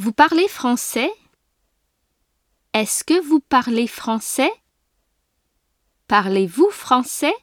Vous parlez français? Est-ce que vous parlez français? Parlez-vous français?